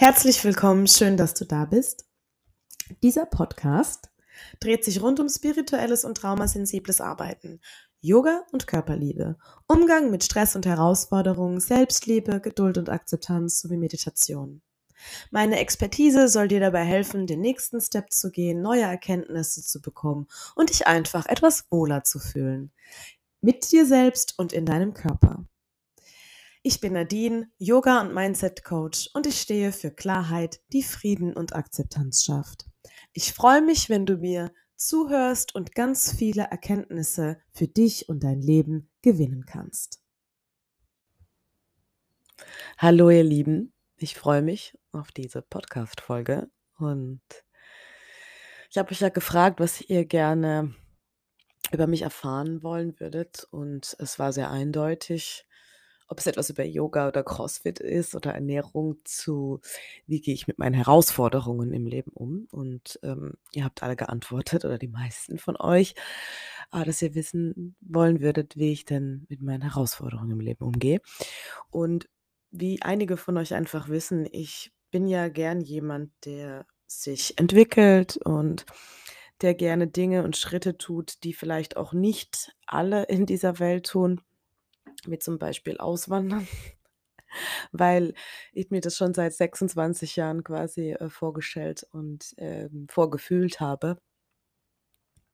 Herzlich willkommen, schön, dass du da bist. Dieser Podcast dreht sich rund um spirituelles und traumasensibles Arbeiten, Yoga und Körperliebe, Umgang mit Stress und Herausforderungen, Selbstliebe, Geduld und Akzeptanz sowie Meditation. Meine Expertise soll dir dabei helfen, den nächsten Step zu gehen, neue Erkenntnisse zu bekommen und dich einfach etwas wohler zu fühlen. Mit dir selbst und in deinem Körper. Ich bin Nadine, Yoga- und Mindset-Coach und ich stehe für Klarheit, die Frieden und Akzeptanz schafft. Ich freue mich, wenn du mir zuhörst und ganz viele Erkenntnisse für dich und dein Leben gewinnen kannst. Hallo ihr Lieben, ich freue mich auf diese Podcast-Folge und ich habe euch ja gefragt, was ihr gerne über mich erfahren wollen würdet und es war sehr eindeutig ob es etwas über Yoga oder CrossFit ist oder Ernährung, zu wie gehe ich mit meinen Herausforderungen im Leben um. Und ähm, ihr habt alle geantwortet oder die meisten von euch, äh, dass ihr wissen wollen würdet, wie ich denn mit meinen Herausforderungen im Leben umgehe. Und wie einige von euch einfach wissen, ich bin ja gern jemand, der sich entwickelt und der gerne Dinge und Schritte tut, die vielleicht auch nicht alle in dieser Welt tun wie zum Beispiel auswandern, weil ich mir das schon seit 26 Jahren quasi, äh, vorgestellt und, ähm, vorgefühlt habe.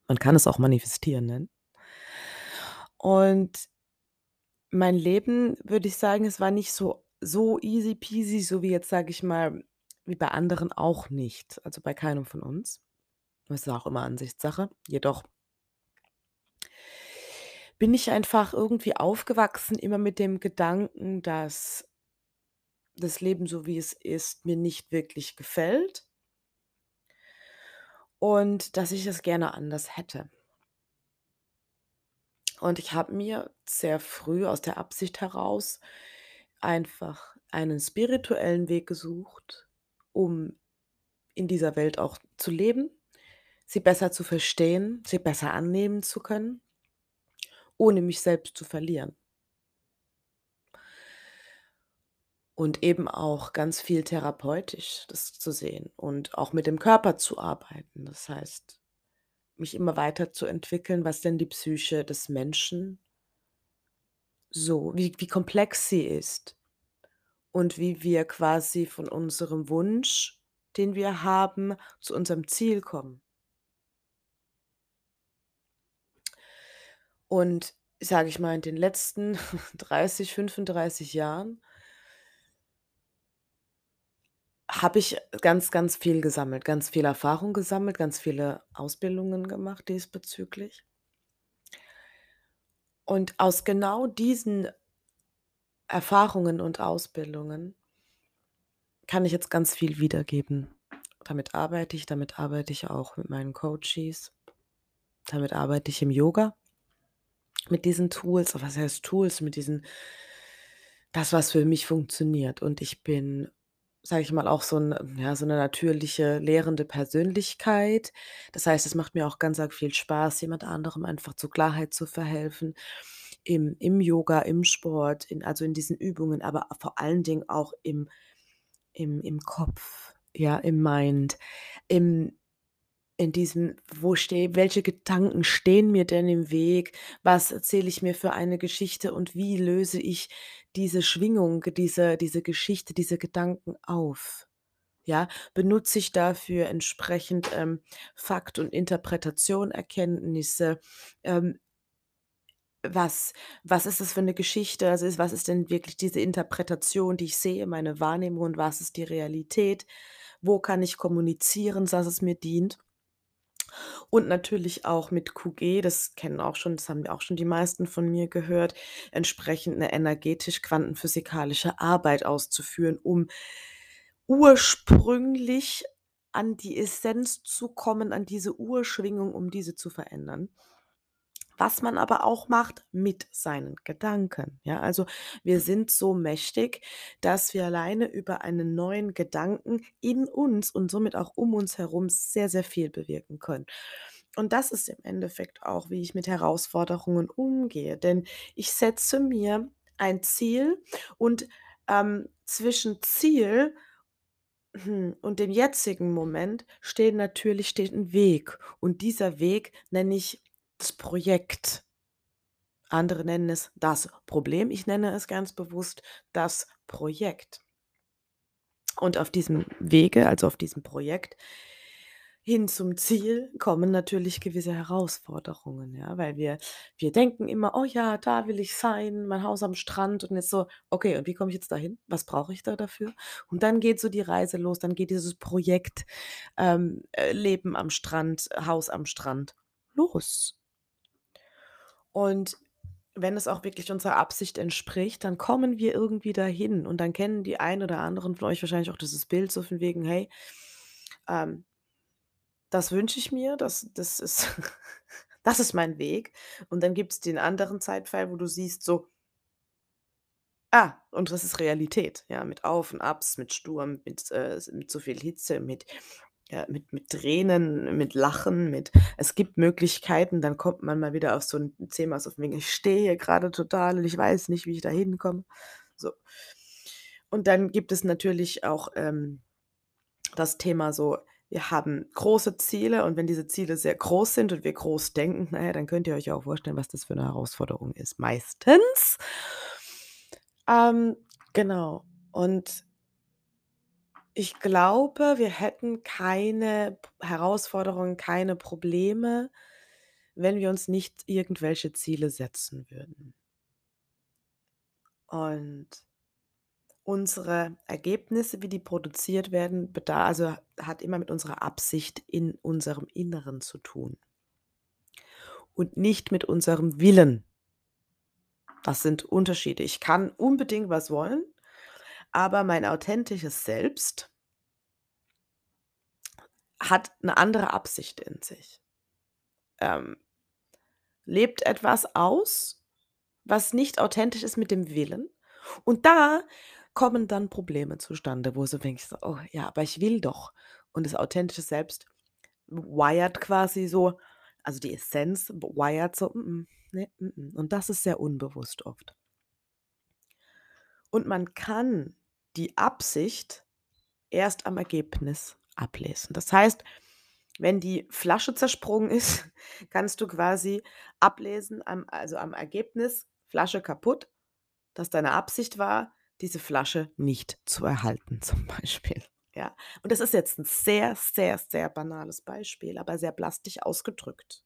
Man kann es auch manifestieren nennen. Und mein Leben, würde ich sagen, es war nicht so so easy peasy, so wie jetzt, sage ich mal wie bei anderen auch nicht, also bei keinem von uns. Das ist auch immer Ansichtssache. Jedoch bin ich einfach irgendwie aufgewachsen immer mit dem Gedanken, dass das Leben, so wie es ist, mir nicht wirklich gefällt und dass ich es gerne anders hätte. Und ich habe mir sehr früh aus der Absicht heraus einfach einen spirituellen Weg gesucht, um in dieser Welt auch zu leben, sie besser zu verstehen, sie besser annehmen zu können ohne mich selbst zu verlieren. Und eben auch ganz viel therapeutisch das zu sehen und auch mit dem Körper zu arbeiten. Das heißt, mich immer weiter zu entwickeln, was denn die Psyche des Menschen so wie wie komplex sie ist und wie wir quasi von unserem Wunsch, den wir haben, zu unserem Ziel kommen. Und sage ich mal, in den letzten 30, 35 Jahren habe ich ganz, ganz viel gesammelt, ganz viel Erfahrung gesammelt, ganz viele Ausbildungen gemacht diesbezüglich. Und aus genau diesen Erfahrungen und Ausbildungen kann ich jetzt ganz viel wiedergeben. Damit arbeite ich, damit arbeite ich auch mit meinen Coaches. Damit arbeite ich im Yoga mit diesen Tools was heißt Tools? Mit diesen das, was für mich funktioniert. Und ich bin, sage ich mal, auch so 'n ja, so 'ne natürliche lehrende Persönlichkeit. Das heißt, es macht mir auch ganz arg viel Spaß, jemand anderem einfach zur Klarheit zu verhelfen im im Yoga, im Sport, in also, in diesen Übungen, aber vor allen Dingen auch im im im Kopf, ja, im Mind, im in diesem wo stehe welche Gedanken stehen mir denn im Weg? Was erzähle ich mir für eine Geschichte und wie löse ich diese Schwingung, diese diese Geschichte, diese Gedanken auf? Ja, benutze ich dafür entsprechend, ähm, Fakt und Interpretation, Erkenntnisse? Ähm was was ist das für 'ne Geschichte? Also, was ist denn wirklich diese Interpretation, die ich sehe, meine Wahrnehmung und was ist die Realität? Wo kann ich kommunizieren, dass es mir dient? Und natürlich auch mit QG, das kennen auch schon das haben auch schon die meisten von mir gehört, entsprechend 'ne energetisch-quantenphysikalische Arbeit auszuführen, um ursprünglich an die Essenz zu kommen, an diese Urschwingung, um diese zu verändern. Was man aber auch macht mit seinen Gedanken, ja? Also, wir sind so mächtig, dass wir alleine über einen neuen Gedanken in uns und somit auch um uns herum sehr, sehr viel bewirken können. Und das ist im Endeffekt auch, wie ich mit Herausforderungen umgehe, denn ich setze mir ein Ziel und, ähm, zwischen Ziel hm, und dem jetzigen Moment steht natürlich steht 'n Weg und dieser Weg nenne ich das Projekt. Andere nennen es das Problem. Ich nenne es ganz bewusst das Projekt. Und auf diesem Wege, also auf diesem Projekt hin zum Ziel kommen natürlich gewisse Herausforderungen, ja, weil wir wir denken immer: „Oh ja, da will ich sein, mein Haus am Strand“ und jetzt so: „Okay, und wie komme ich jetzt dahin? Was brauche ich da dafür?“ Und dann geht so die Reise los, dann geht dieses Projekt, ähm, äh, Leben am Strand, Haus am Strand los. Und wenn es auch wirklich unserer Absicht entspricht, dann kommen wir irgendwie dahin und dann kennen die einen oder anderen von euch wahrscheinlich auch dieses Bild so von wegen: „Hey, ähm, das wünsche ich mir, das das ist das ist mein Weg.“ Und dann gibt's den anderen Zeitpfeil, wo du siehst so ah, und das ist Realität, ja, mit Auf und Abs, mit Sturm, mit, äh mit so viel Hitze, mit ja, mit mit Tränen, mit Lachen, mit es gibt Möglichkeiten, dann kommt man mal wieder auf so 'n Thema so von „Ich stehe hier grade total und ich weiß nicht, wie ich da hinkomme.“ So. Und dann gibt es natürlich auch, ähm, das Thema so, wir haben große Ziele und wenn diese Ziele sehr groß sind und wir groß denken, na ja, dann könnt ihr euch auch vorstellen, was das für 'ne Herausforderung ist, meistens. Ähm, genau. Und ich glaube, wir hätten keine Herausforderungen, keine Probleme, wenn wir uns nicht irgendwelche Ziele setzen würden. Und unsere Ergebnisse, wie die produziert werden, beda also, hat immer mit unserer Absicht in unserem Inneren zu tun und nicht mit unserem Willen. Das sind Unterschiede. Ich kann unbedingt was wollen, aber mein authentisches Selbst hat 'ne andere Absicht in sich. Ähm, lebt etwas aus, was nicht authentisch ist mit dem Willen. Und da kommen dann Probleme zustande, wo du denkst: „Oh ja, aber ich will doch.“ Und das authentische Selbst wired quasi so also, die Essenz wired so: „Mm-mm, ne, mm-mm.“ Und das ist sehr unbewusst oft. Und man kann die Absicht erst am Ergebnis ablesen. Das heißt, wenn die Flasche zersprungen ist, kannst du quasi ablesen am also, am Ergebnis, Flasche kaputt, dass deine Absicht war, diese Flasche nicht zu erhalten zum Beispiel, ja? Und das ist jetzt 'n sehr, sehr, sehr banales Beispiel, aber sehr plastisch ausgedrückt.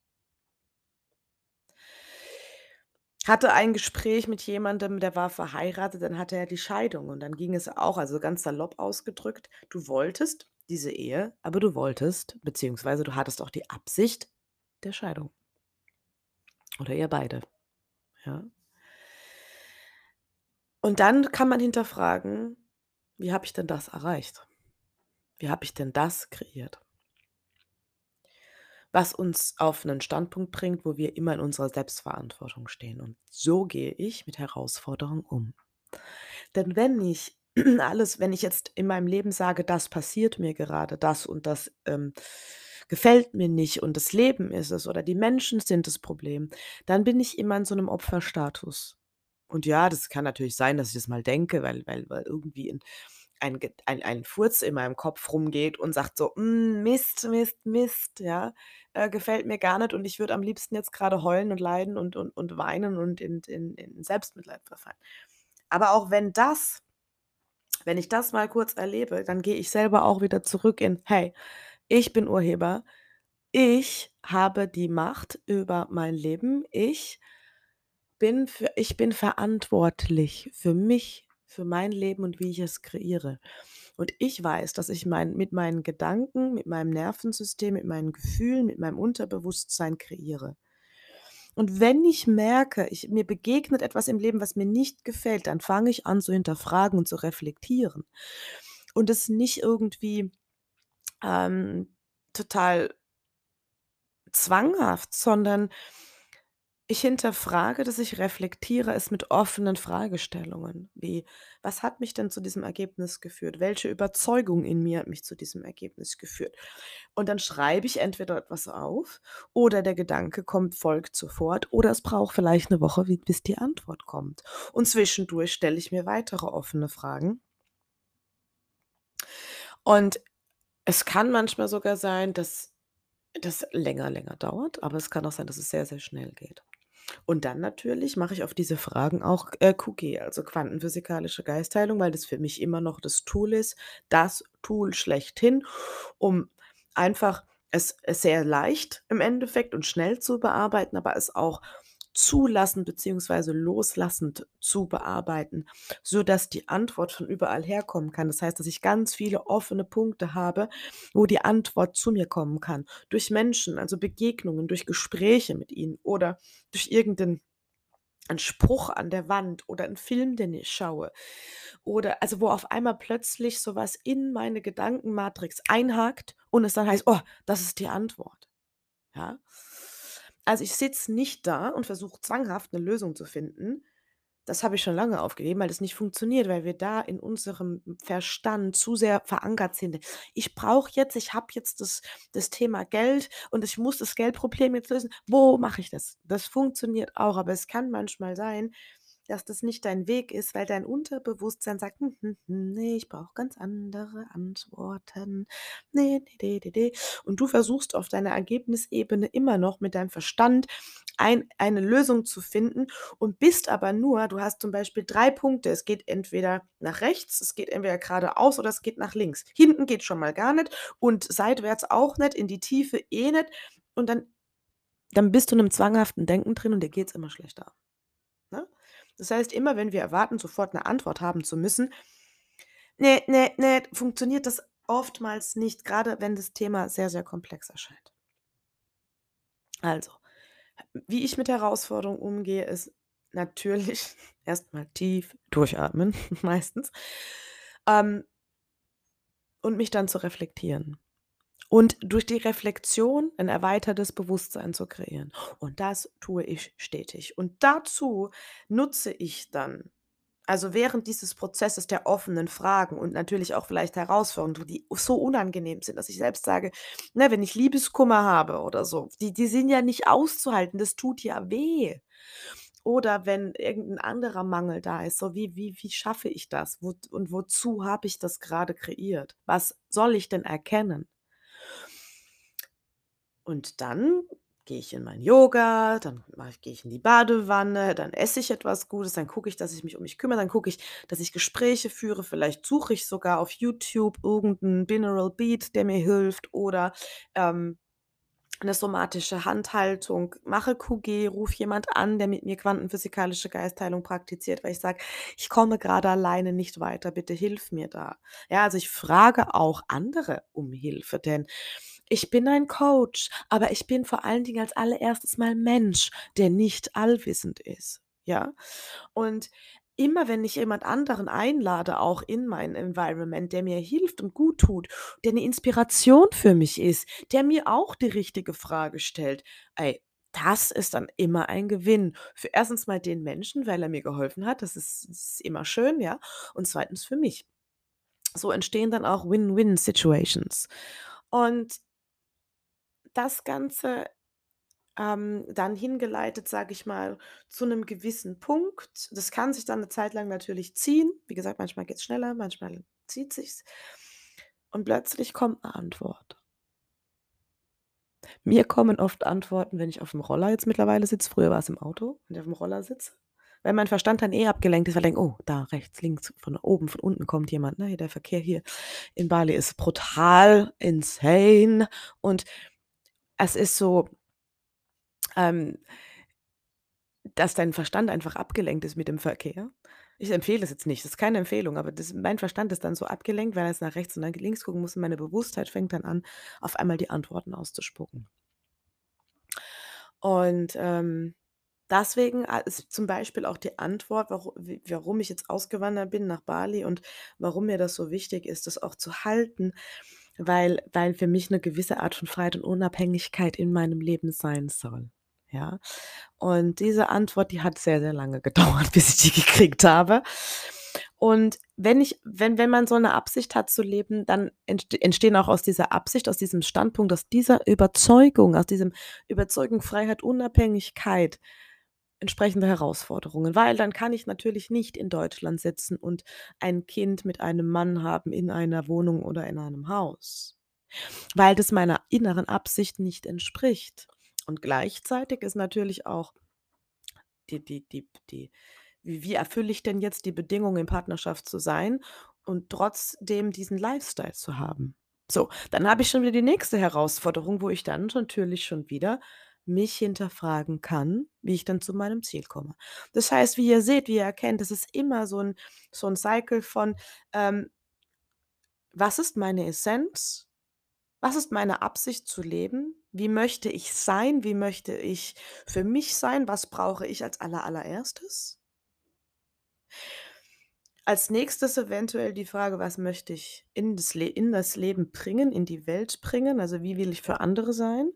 Hatte ein Gespräch mit jemandem, der war verheiratet, dann hatte er die Scheidung und dann ging es auch also, ganz salopp ausgedrückt, du wolltest diese Ehe, aber du wolltest beziehungsweise du hattest auch die Absicht der Scheidung. Oder ihr beide, ja? Und dann kann man hinterfragen: „Wie habe ich denn das erreicht? Wie habe ich denn das kreiert?“ Was uns auf 'nen Standpunkt bringt, wo wir immer in unserer Selbstverantwortung stehen. Und so gehe ich mit Herausforderungen um. Denn wenn ich alles wenn ich jetzt in meinem Leben sage: „Das passiert mir gerade, das und das, ähm, gefällt mir nicht und das Leben ist es oder die Menschen sind das Problem“, dann bin ich immer in so 'nem Opferstatus. Und ja, das kann natürlich sein, dass ich das mal denke, weil weil weil irgendwie 'n ein ein ein Furz in meinem Kopf rumgeht und sagt so: „Hm, Mist, Mist, Mist, ja, äh, gefällt mir gar nicht und ich würde am liebsten jetzt grade heulen und leiden und und und weinen und in in in Selbstmitleid verfallen.“ Aber auch wenn das wenn ich das mal kurz erlebe, dann gehe ich selber auch wieder zurück in: „Hey, ich bin Urheber. Ich habe die Macht über mein Leben. Ich bin für ich bin verantwortlich für mich, für mein Leben und wie ich es kreiere. Und ich weiß, dass ich mein mit meinen Gedanken, mit meinem Nervensystem, mit meinen Gefühlen, mit meinem Unterbewusstsein kreiere. Und wenn ich merke, ich mir begegnet etwas im Leben, was mir nicht gefällt, dann fange ich an zu hinterfragen und zu reflektieren. Und es nicht irgendwie, ähm, total zwanghaft, sondern ich hinterfrage das, ich reflektiere es mit offenen Fragestellungen, wie: „Was hat mich denn zu diesem Ergebnis geführt? Welche Überzeugung in mir hat mich zu diesem Ergebnis geführt?“ Und dann schreibe ich entweder etwas auf oder der Gedanke kommt folgt sofort oder es braucht vielleicht 'ne Woche, bis die Antwort kommt. Und zwischendurch stelle ich mir weitere offene Fragen Und es kann manchmal sogar sein, dass das länger, länger dauert, aber es kann auch sein, dass es sehr, sehr schnell geht. Und dann natürlich mache ich auf diese Fragen auch äh, QG, also quantenphysikalische Geistheilung, weil das für mich immer noch das Tool ist, das Tool schlechthin, um einfach es, es sehr leicht im Endeffekt und schnell zu bearbeiten, aber es auch zulassend beziehungsweise loslassend zu bearbeiten, sodass die Antwort von überall herkommen kann. Das heißt, dass ich ganz viele offene Punkte habe, wo die Antwort zu mir kommen kann. Durch Menschen, also Begegnungen, durch Gespräche mit ihnen oder durch irgendeinen ein Spruch an der Wand oder ein Film, den ich schaue. Oder also wo auf einmal plötzlich sowas in meine Gedankenmatrix einhakt und es dann heißt, oh, das ist die Antwort. Ja. Also ich sitze nicht da und versuche zwanghaft eine Lösung zu finden. Das habe ich schon lange aufgegeben, weil das nicht funktioniert, weil wir da in unserem Verstand zu sehr verankert sind. Ich brauche jetzt, ich habe jetzt das, das Thema Geld und ich muss das Geldproblem jetzt lösen. Wo mache ich das? Das funktioniert auch, aber es kann manchmal sein, dass das nicht dein Weg ist, weil dein Unterbewusstsein sagt, hm, hm, hm, nee, ich brauche ganz andere Antworten. Nee, nee, nee, nee. Und du versuchst auf deiner Ergebnisebene immer noch mit deinem Verstand ein, eine Lösung zu finden und bist aber nur, du hast zum Beispiel drei Punkte. Es geht entweder nach rechts, es geht entweder geradeaus oder es geht nach links. Hinten geht schon mal gar nicht und seitwärts auch nicht, in die Tiefe eh nicht. Und dann, dann bist du in einem zwanghaften Denken drin und dir geht es immer schlechter. Das heißt, immer wenn wir erwarten, sofort eine Antwort haben zu müssen, ne, ne, ne, funktioniert das oftmals nicht, gerade wenn das Thema sehr, sehr komplex erscheint. Also, wie ich mit Herausforderungen umgehe, ist natürlich erstmal tief durchatmen, meistens, ähm, und mich dann zu reflektieren und durch die Reflexion ein erweitertes Bewusstsein zu kreieren. Und das tue ich stetig. Und dazu nutze ich dann, also während dieses Prozesses der offenen Fragen und natürlich auch vielleicht Herausforderungen, die so unangenehm sind, dass ich selbst sage, ne, wenn ich Liebeskummer habe oder so, die, die sind ja nicht auszuhalten, das tut ja weh. Oder wenn irgendein anderer Mangel da ist, so wie, wie, wie schaffe ich das? Wo, und wozu habe ich das gerade kreiert? Was soll ich denn erkennen? Und dann gehe ich in mein Yoga, dann gehe ich in die Badewanne, dann esse ich etwas Gutes, dann gucke ich, dass ich mich um mich kümmere, dann gucke ich, dass ich Gespräche führe, vielleicht suche ich sogar auf YouTube irgendeinen Binaural Beat, der mir hilft oder ähm, eine somatische Handhaltung, mache QG, rufe jemand an, der mit mir quantenphysikalische Geistheilung praktiziert, weil ich sage, ich komme gerade alleine nicht weiter, bitte hilf mir da. Ja, also ich frage auch andere um Hilfe, denn ich bin ein Coach, aber ich bin vor allen Dingen als allererstes mal Mensch, der nicht allwissend ist. Ja. Und immer wenn ich jemand anderen einlade, auch in mein Environment, der mir hilft und gut tut, der eine Inspiration für mich ist, der mir auch die richtige Frage stellt, ey, das ist dann immer ein Gewinn. Für erstens mal den Menschen, weil er mir geholfen hat, das ist, das ist immer schön, ja. Und zweitens für mich. So entstehen dann auch Win-Win-Situations. Und das Ganze ähm, dann hingeleitet, sage ich mal, zu einem gewissen Punkt. Das kann sich dann eine Zeit lang natürlich ziehen. Wie gesagt, manchmal geht es schneller, manchmal zieht sich's. Und plötzlich kommt eine Antwort. Mir kommen oft Antworten, wenn ich auf dem Roller jetzt mittlerweile sitze. Früher war es im Auto, wenn ich auf dem Roller sitze. Weil mein Verstand dann eh abgelenkt ist, weil ich denke, oh, da rechts, links, von oben, von unten kommt jemand. Ne? Der Verkehr hier in Bali ist brutal, insane. Und es ist so, ähm, dass dein Verstand einfach abgelenkt ist mit dem Verkehr. Ich empfehle es jetzt nicht, das ist keine Empfehlung, aber das, mein Verstand ist dann so abgelenkt, weil er jetzt nach rechts und nach links gucken muss und meine Bewusstheit fängt dann an, auf einmal die Antworten auszuspucken. Und ähm, deswegen äh, ist zum Beispiel auch die Antwort, warum, warum ich jetzt ausgewandert bin nach Bali und warum mir das so wichtig ist, das auch zu halten, weil, weil für mich eine gewisse Art von Freiheit und Unabhängigkeit in meinem Leben sein soll. Ja. Und diese Antwort, die hat sehr, sehr lange gedauert, bis ich die gekriegt habe. Und wenn ich, wenn, wenn man so eine Absicht hat zu leben, dann entstehen auch aus dieser Absicht, aus diesem Standpunkt, aus dieser Überzeugung, aus diesem Überzeugung, Freiheit, Unabhängigkeit, entsprechende Herausforderungen, weil dann kann ich natürlich nicht in Deutschland sitzen und ein Kind mit einem Mann haben in einer Wohnung oder in einem Haus, weil das meiner inneren Absicht nicht entspricht. Und gleichzeitig ist natürlich auch die die die die wie wie erfülle ich denn jetzt die Bedingungen, in Partnerschaft zu sein und trotzdem diesen Lifestyle zu haben? So, dann habe ich schon wieder die nächste Herausforderung, wo ich dann natürlich schon wieder mich hinterfragen kann, wie ich dann zu meinem Ziel komme. Das heißt, wie ihr seht, wie ihr erkennt, es ist immer so 'n so 'n Cycle von, ähm was ist meine Essenz? Was ist meine Absicht zu leben? Wie möchte ich sein? Wie möchte ich für mich sein? Was brauche ich als aller allererstes? Als Nächstes eventuell die Frage: „Was möchte ich in das Le in das Leben bringen, in die Welt bringen?“ Also, wie will ich für andere sein?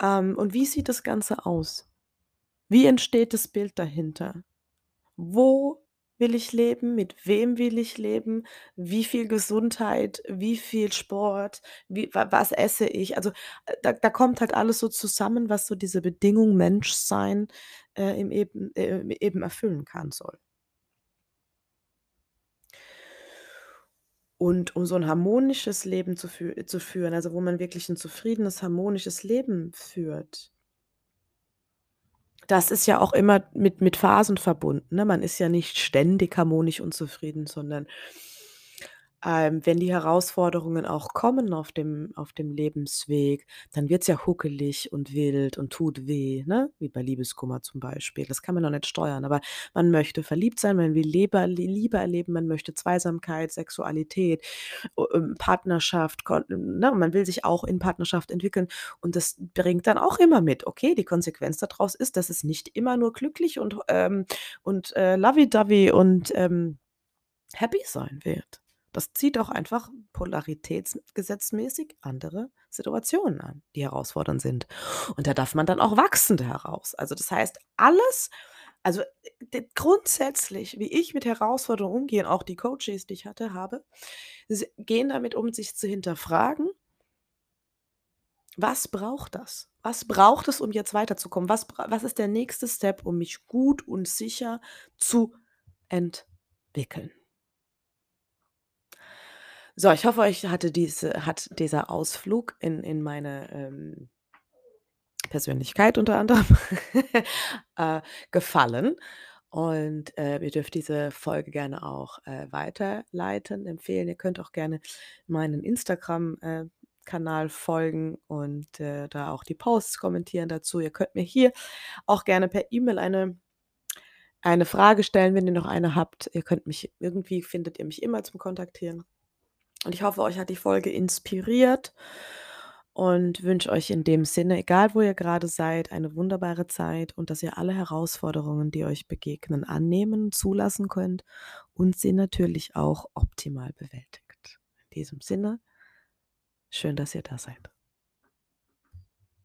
Ähm, und wie sieht das Ganze aus? Wie entsteht das Bild dahinter? Wo will ich leben? Mit wem will ich leben? Wie viel Gesundheit? Wie viel Sport? Wie wa was esse ich? Also, äh, da da kommt halt alles so zusammen, was so diese Bedingung Menschsein, äh, eben äh, eben erfüllen kann soll. Und um so 'n harmonisches Leben zu fü zu führen, also, wo man wirklich 'n zufriedenes, harmonisches Leben führt das ist ja auch immer mit mit Phasen verbunden, ne? Man ist ja nicht ständig harmonisch und zufrieden, sondern, ähm, wenn die Herausforderungen auch kommen auf dem auf dem Lebensweg, dann wird's ja huckelig und wild und tut weh, ne? Wie bei Liebeskummer zum Beispiel. Das kann man doch nicht steuern, aber man möchte verliebt sein, man will Leber Liebe erleben, man möchte Zweisamkeit, Sexualität, ähm, Partnerschaft, ne? Man will sich auch in Partnerschaft entwickeln und das bringt dann auch immer mit. Okay, die Konsequenz da draus ist, dass es nicht immer nur glücklich und, ähm und, äh, lovey-dovey und, ähm, happy sein wird. Das zieht auch einfach polaritätsgesetzmäßig andere Situationen an, die herausfordernd sind. Und da darf man dann auch wachsen daraus. Also, das heißt, alles also, d grundsätzlich, wie ich mit Herausforderungen umgehe auch die Coaches, die ich hatte habe, gehen damit um, sich zu hinterfragen was braucht das? Was braucht es, um jetzt weiterzukommen? Was was ist der nächste Step, um mich gut und sicher zu entwickeln? So, ich hoffe, euch hatte diese hat dieser Ausflug in in meine, ähm Persönlichkeit unter anderem, äh, gefallen. Und, äh, ihr dürft diese Folge gerne auch, äh, weiterleiten, empfehlen. Ihr könnt auch gerne meinen Instagram, äh, Kanal folgen und, äh, da auch die Posts kommentieren dazu. Ihr könnt mir hier auch gerne per E-Mail eine eine Frage stellen, wenn ihr noch eine habt. Ihr könnt mich irgendwie findet ihr mich immer zum Kontaktieren. Und ich hoffe, euch hat die Folge inspiriert und wünsche euch in dem Sinne, egal wo ihr grade seid, eine wunderbare Zeit und dass ihr alle Herausforderungen, die euch begegnen, annehmen, zulassen könnt und sie natürlich auch optimal bewältigt. In diesem Sinne, schön, dass ihr da seid.